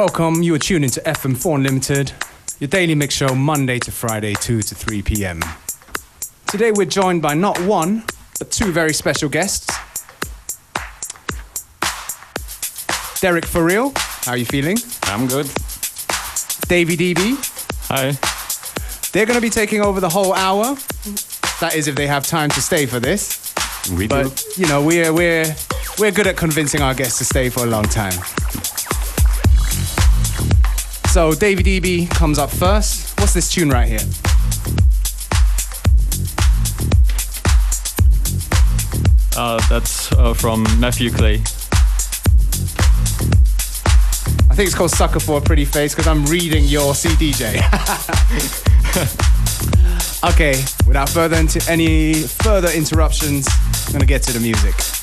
Welcome, you are tuned into FM4 Unlimited, your daily mix show Monday to Friday, 2 to 3 p.m. Today we're joined by not one, but two very special guests. Derek For Real, how are you feeling? I'm good. Davey DB, Hi. they're going to be taking over the whole hour. That is if they have time to stay for this. We do. But, you know, we're, we're, we're good at convincing our guests to stay for a long time. So, David DB comes up first. What's this tune right here? Uh, that's uh, from Matthew Clay. I think it's called Sucker for a Pretty Face because I'm reading your CDJ. okay, without further into any further interruptions, I'm gonna get to the music.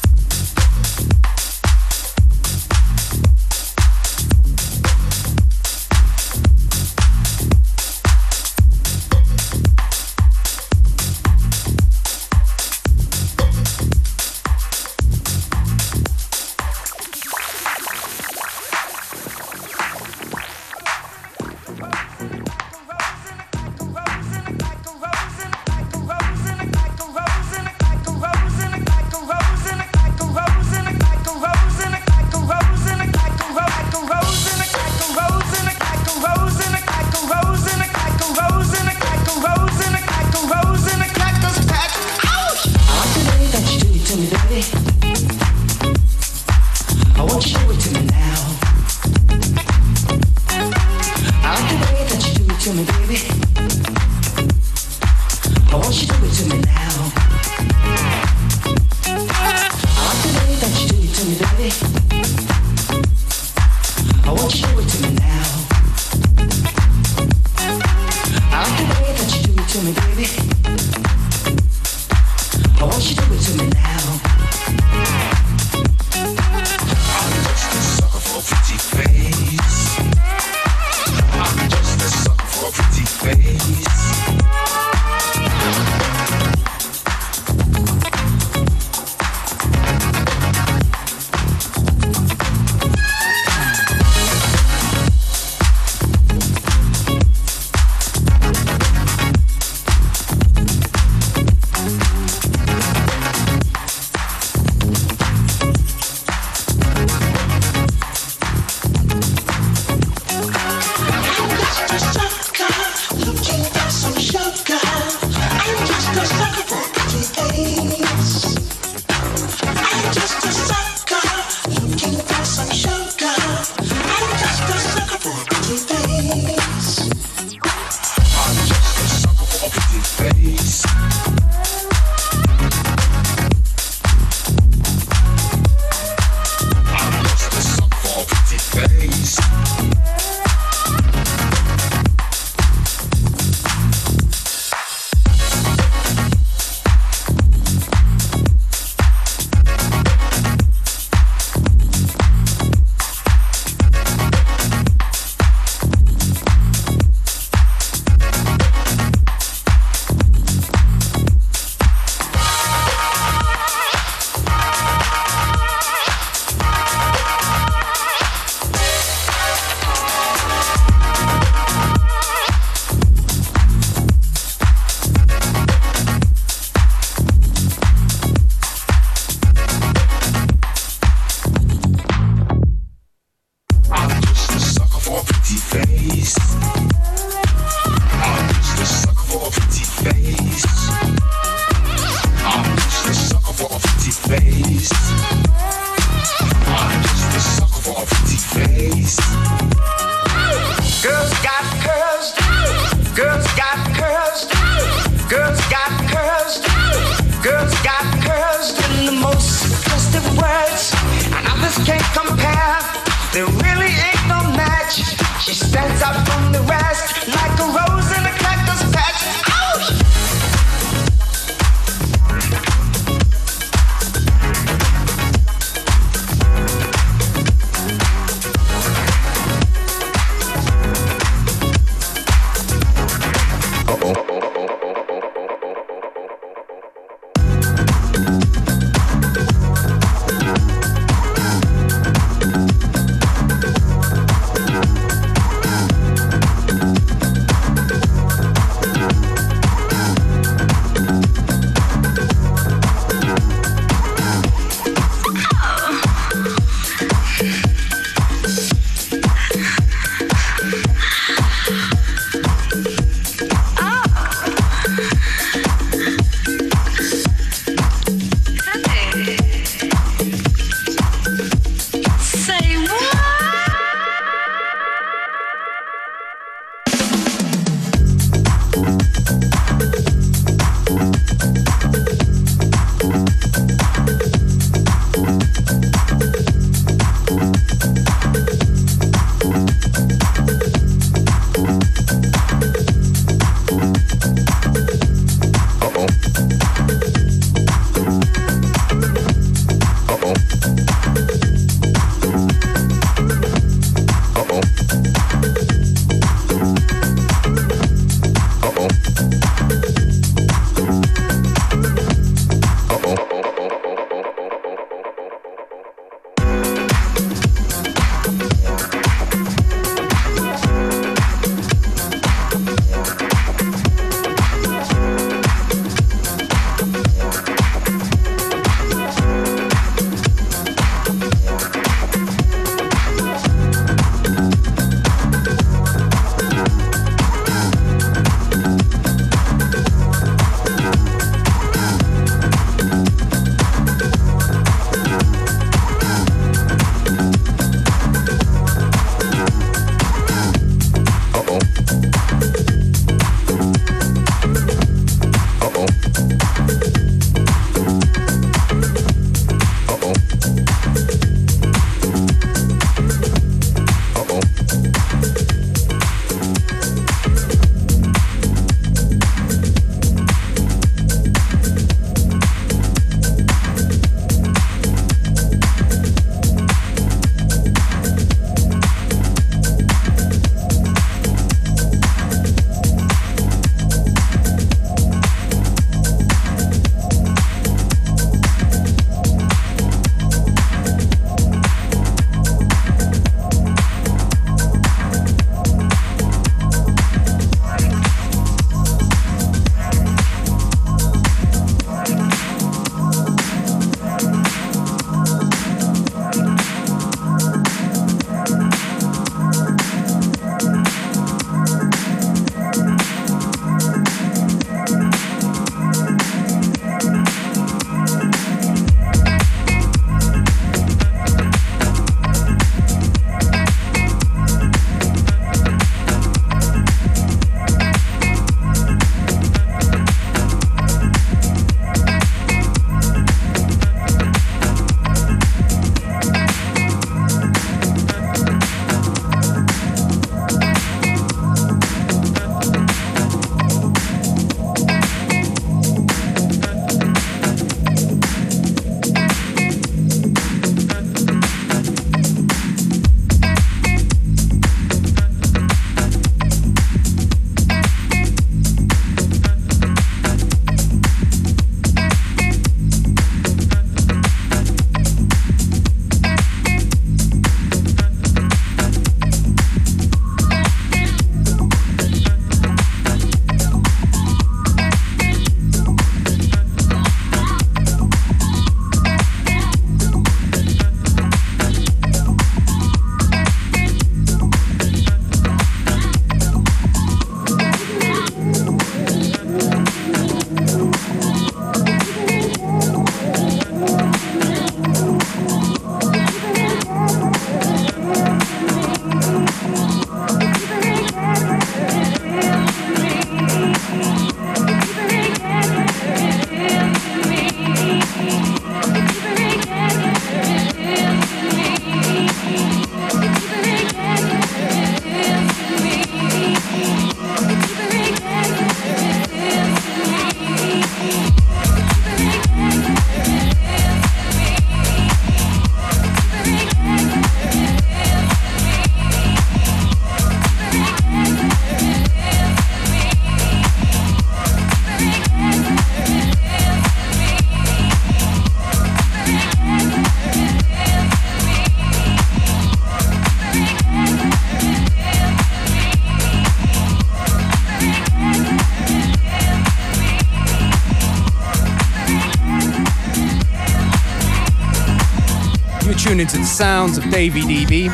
Tuned into the sounds of Davey DB.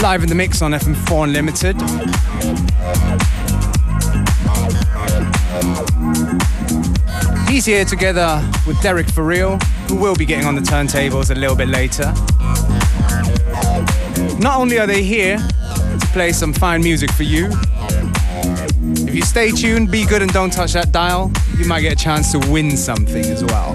Live in the mix on FM4 Unlimited. He's here together with Derek For Real, who will be getting on the turntables a little bit later. Not only are they here to play some fine music for you, if you stay tuned, be good and don't touch that dial, you might get a chance to win something as well.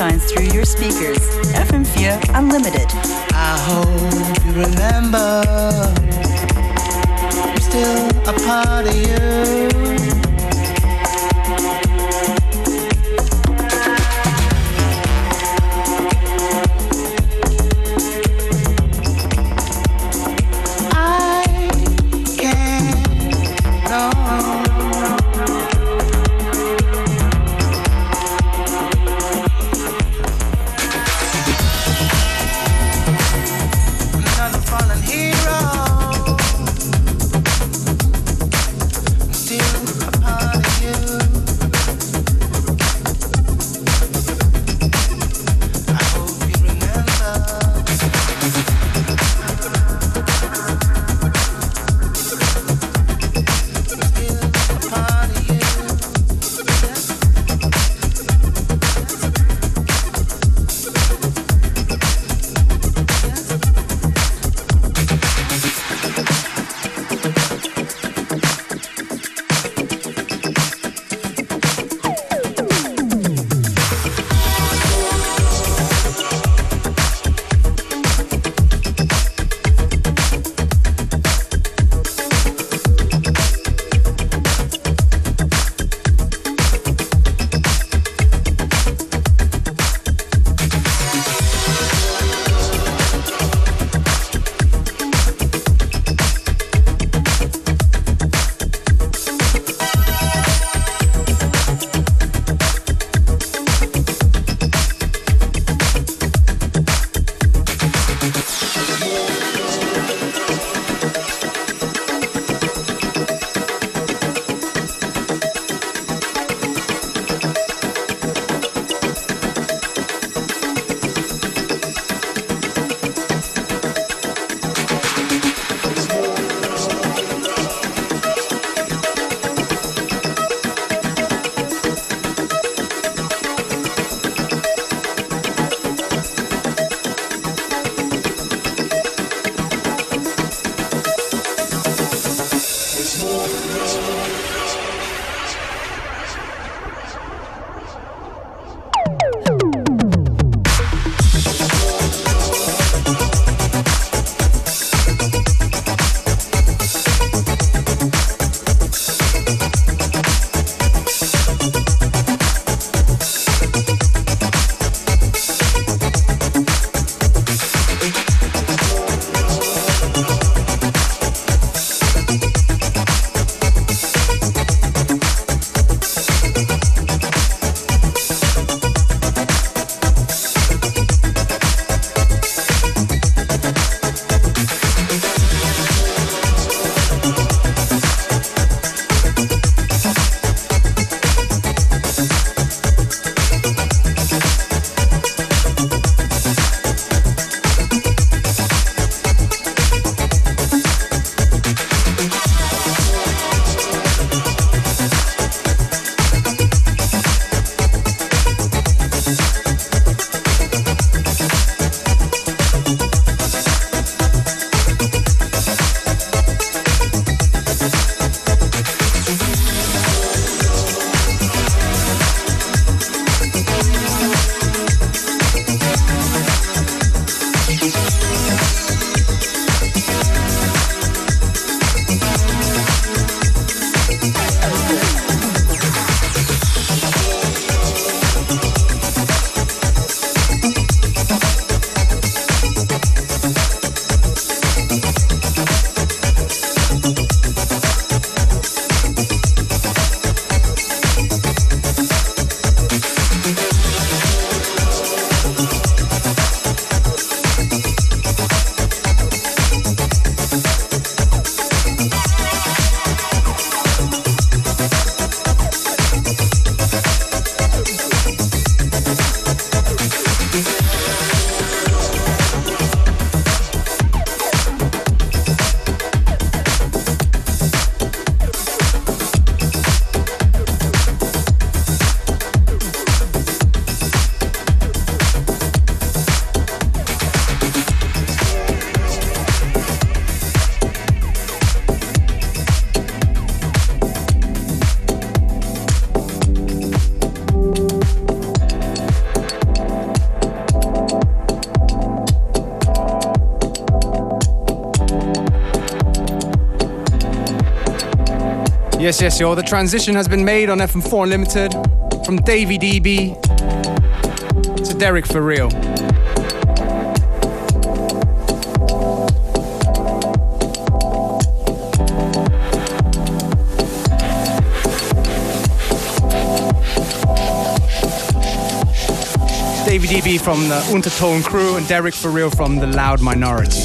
shines through your speakers. FM4 Unlimited. I hope you remember. I'm still a part of you. Yes, yes, y'all. The transition has been made on FM4 Unlimited from Davey DB to Derek for real. Davey DB from the Untertone crew and Derek for real from the Loud Minority.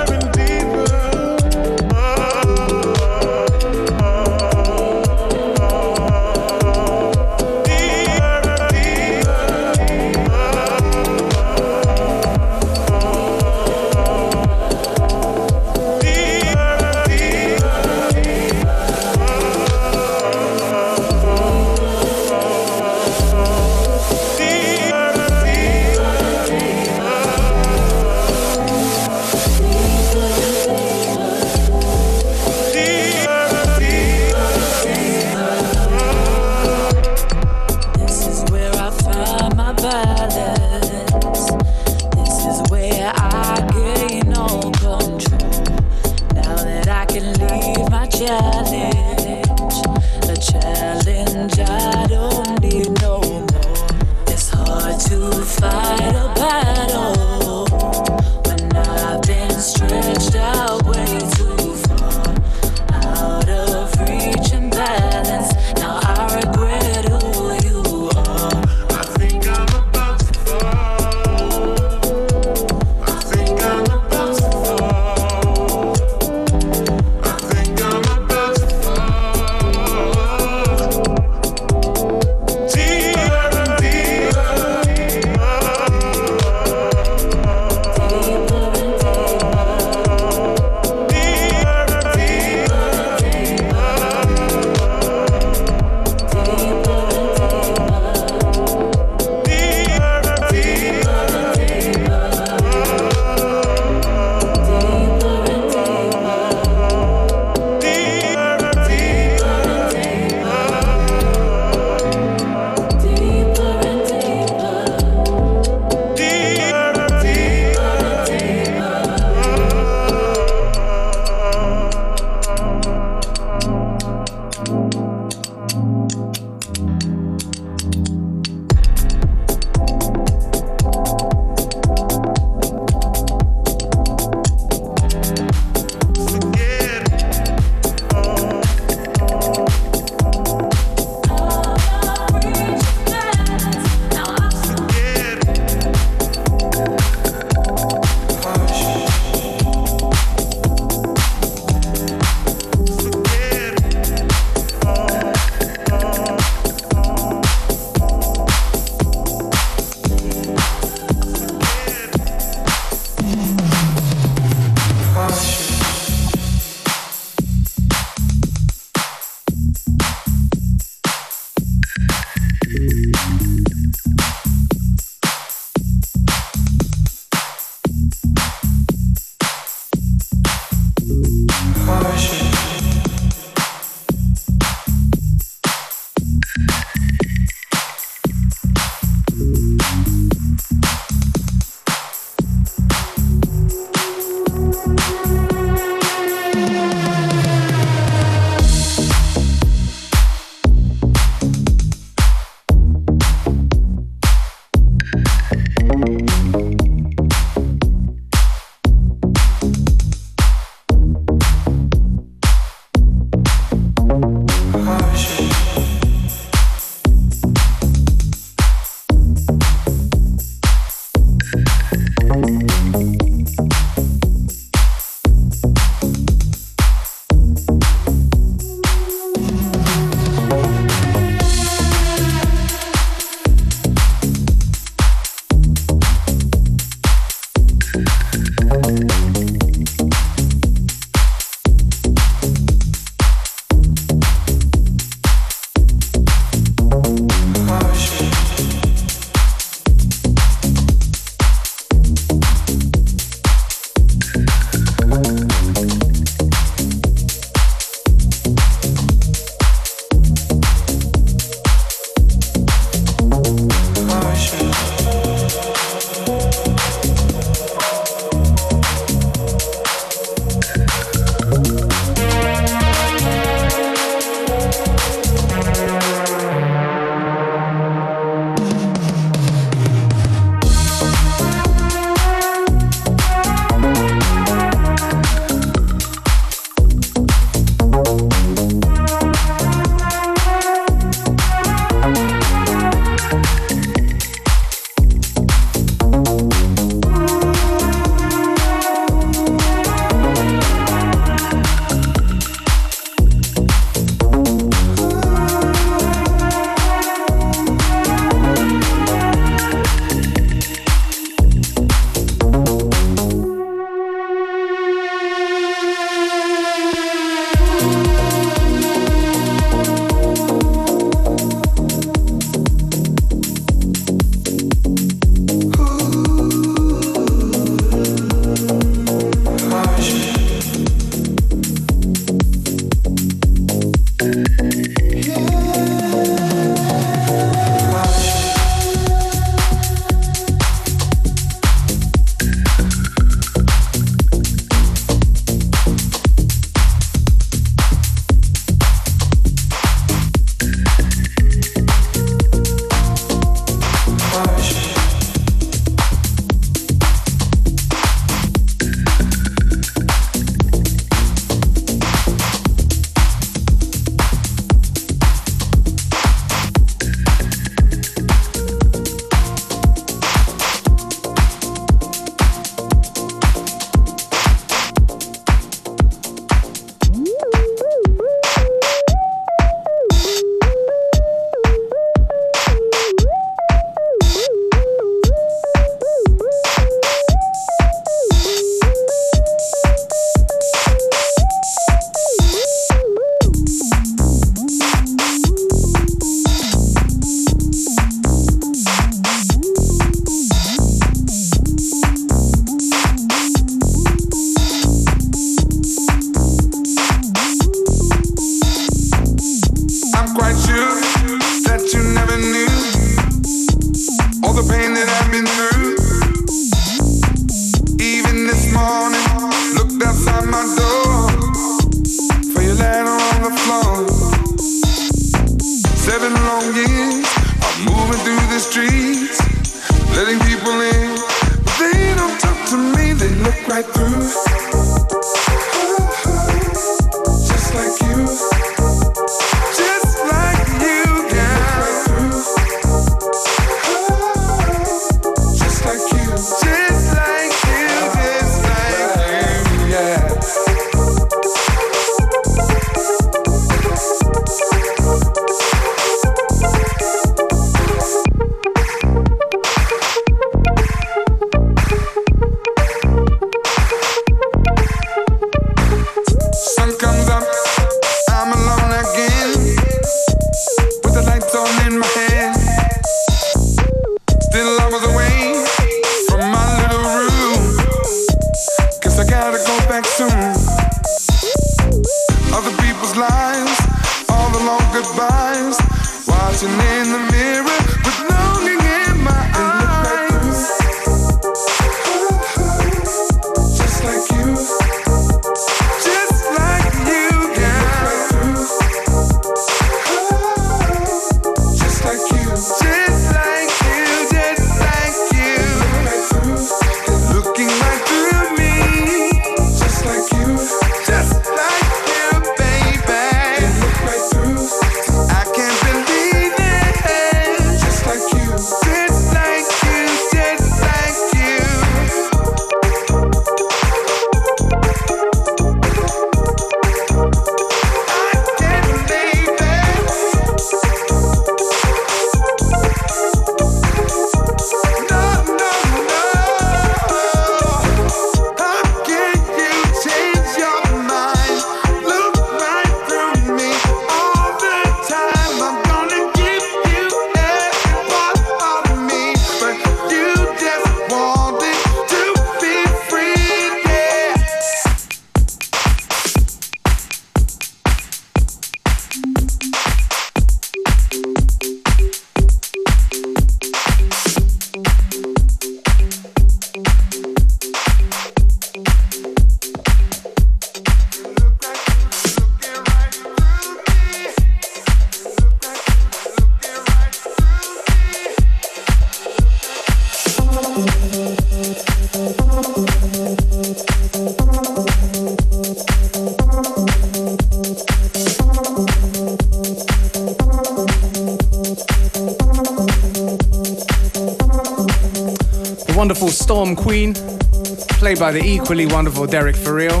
By the equally wonderful Derek Furiel.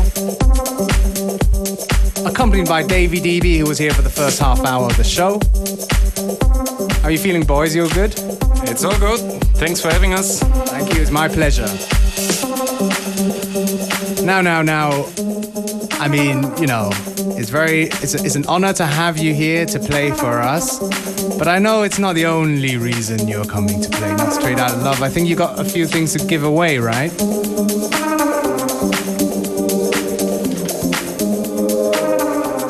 Accompanied by Davey DB, who was here for the first half hour of the show. How are you feeling, boys? You all good? It's all good. Thanks for having us. Thank you, it's my pleasure. Now, now, now, I mean, you know, it's very, it's, a, it's an honor to have you here to play for us. But I know it's not the only reason you're coming to play, not straight out of love. I think you got a few things to give away, right?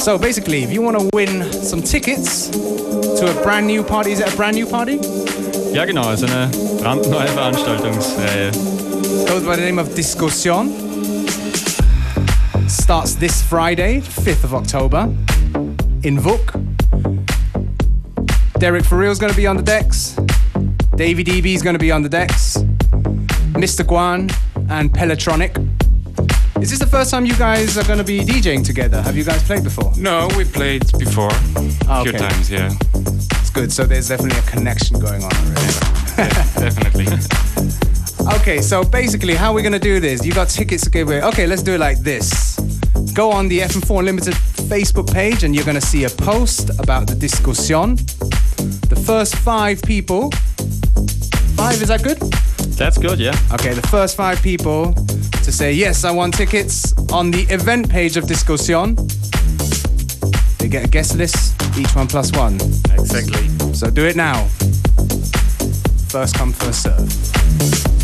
So basically, if you want to win some tickets to a brand new party, is it a brand new party? Ja, genau, also eine brandneue Veranstaltungsreihe. Goes by the name of Discussion. Starts this Friday, 5th of October, in Vuk. Derek For is gonna be on the decks. Davey is gonna be on the decks. Mr. Guan and Pelotronic. Is this the first time you guys are gonna be DJing together? Have you guys played before? No, we played before ah, a few times, yeah. It's good, so there's definitely a connection going on already. Definitely. Okay, so basically, how are we're gonna do this? You got tickets to give away. Okay, let's do it like this. Go on the FM4 Unlimited Facebook page, and you're gonna see a post about the discussion. The first five people. Five, is that good? That's good, yeah. Okay, the first five people to say yes, I want tickets on the event page of Discussion. They get a guest list, each one plus one. exactly. So do it now. First come, first serve.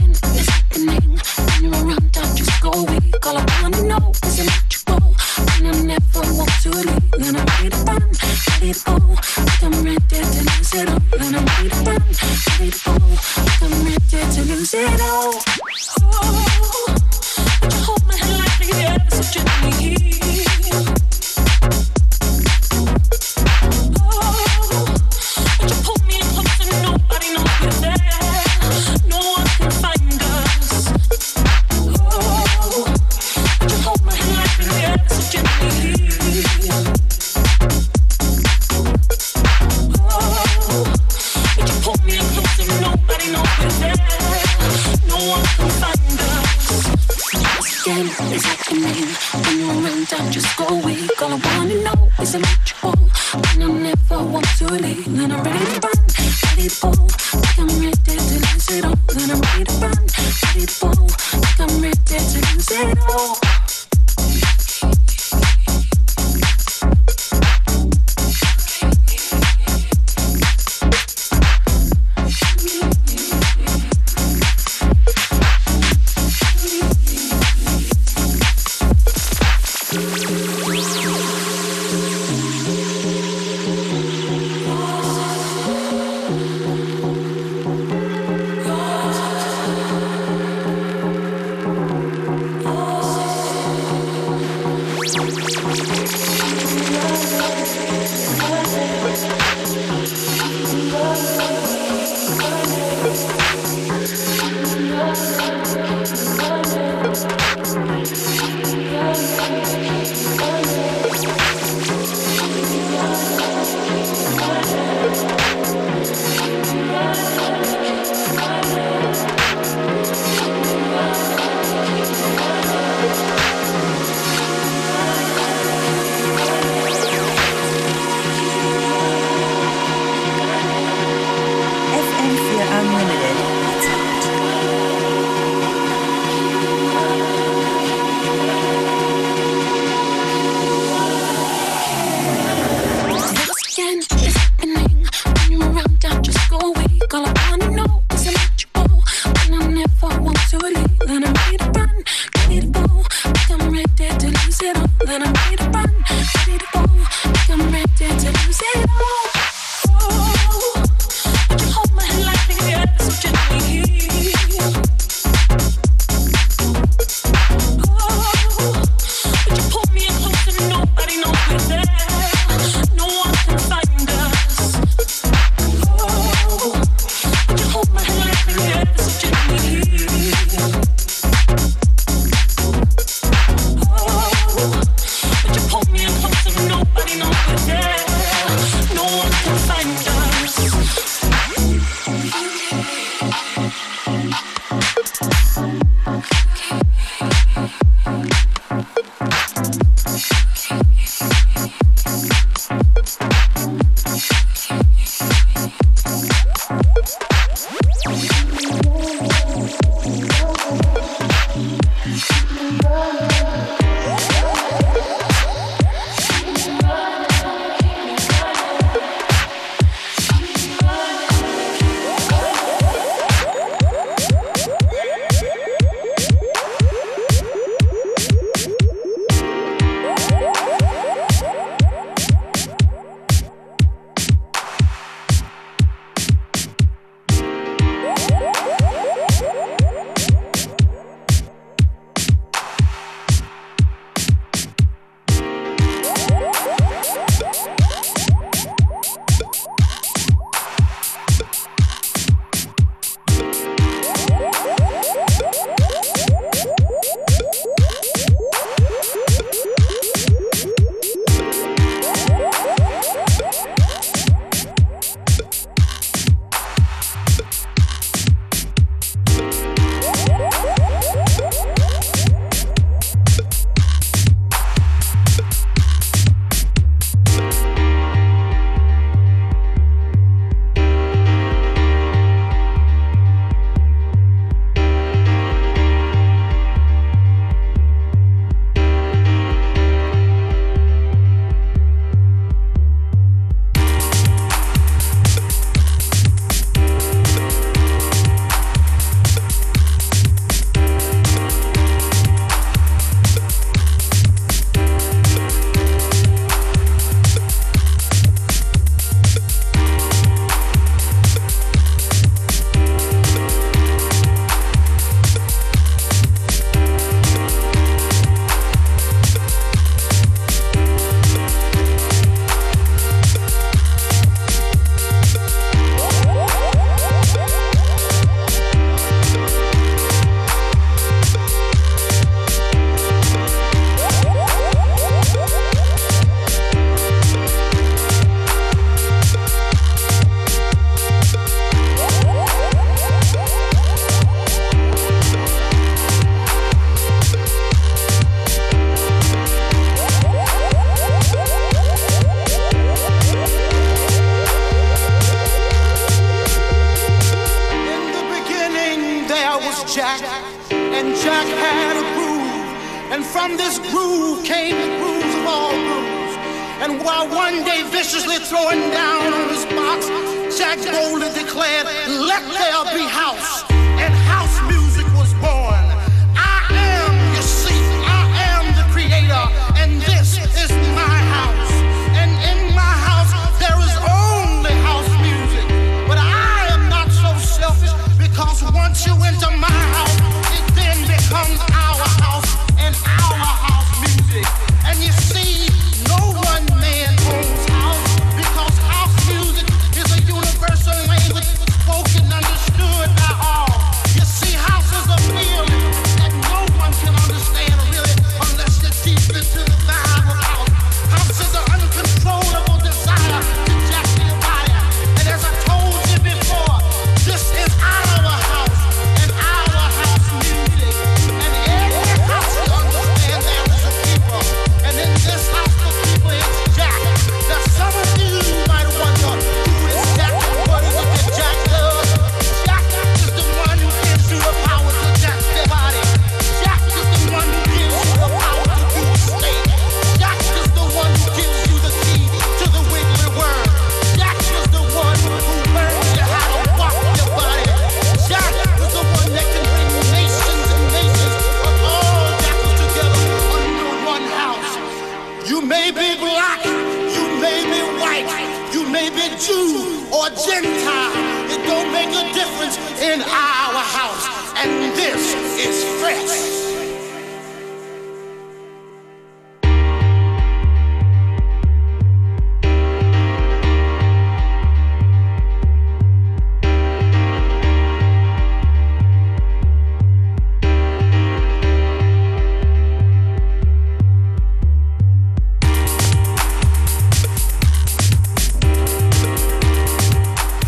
skin.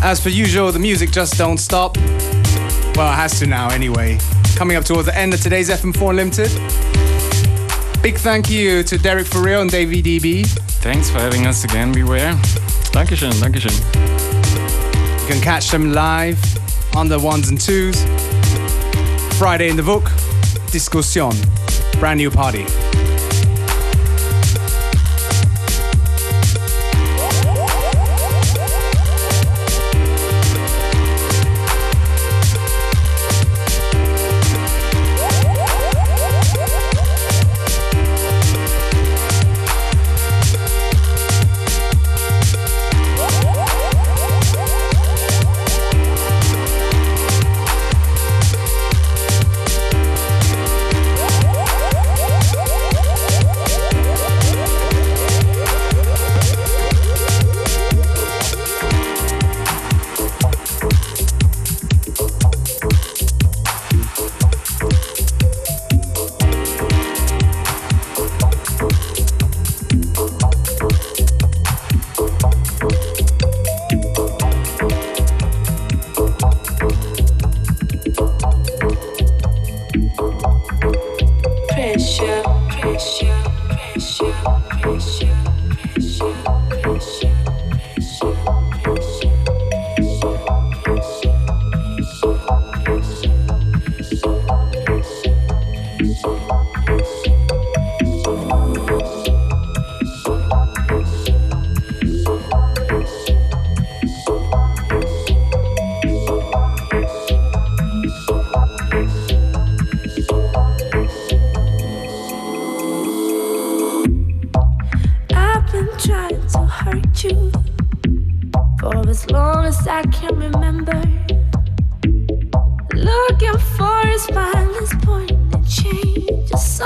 As per usual, the music just don't stop. Well, it has to now anyway. Coming up towards the end of today's FM4 Limited. Big thank you to Derek for real and Davey DB. Thanks for having us again, Beware. Dankeschön, Dankeschön. You can catch them live on the ones and twos. Friday in the book, Discussion. Brand new party.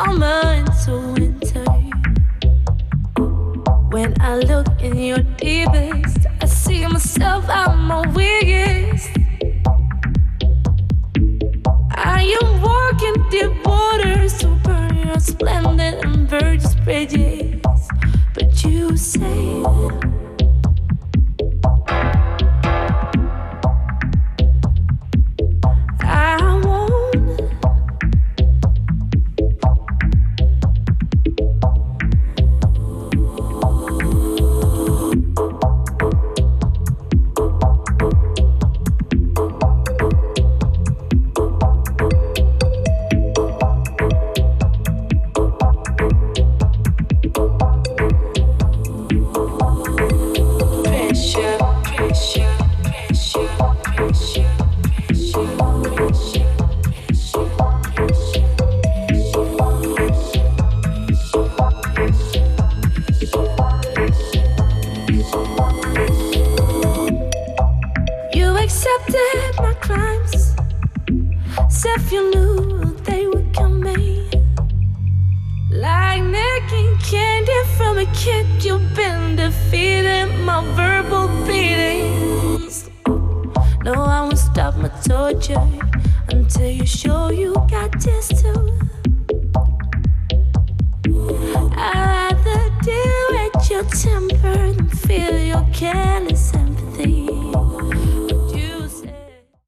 summer.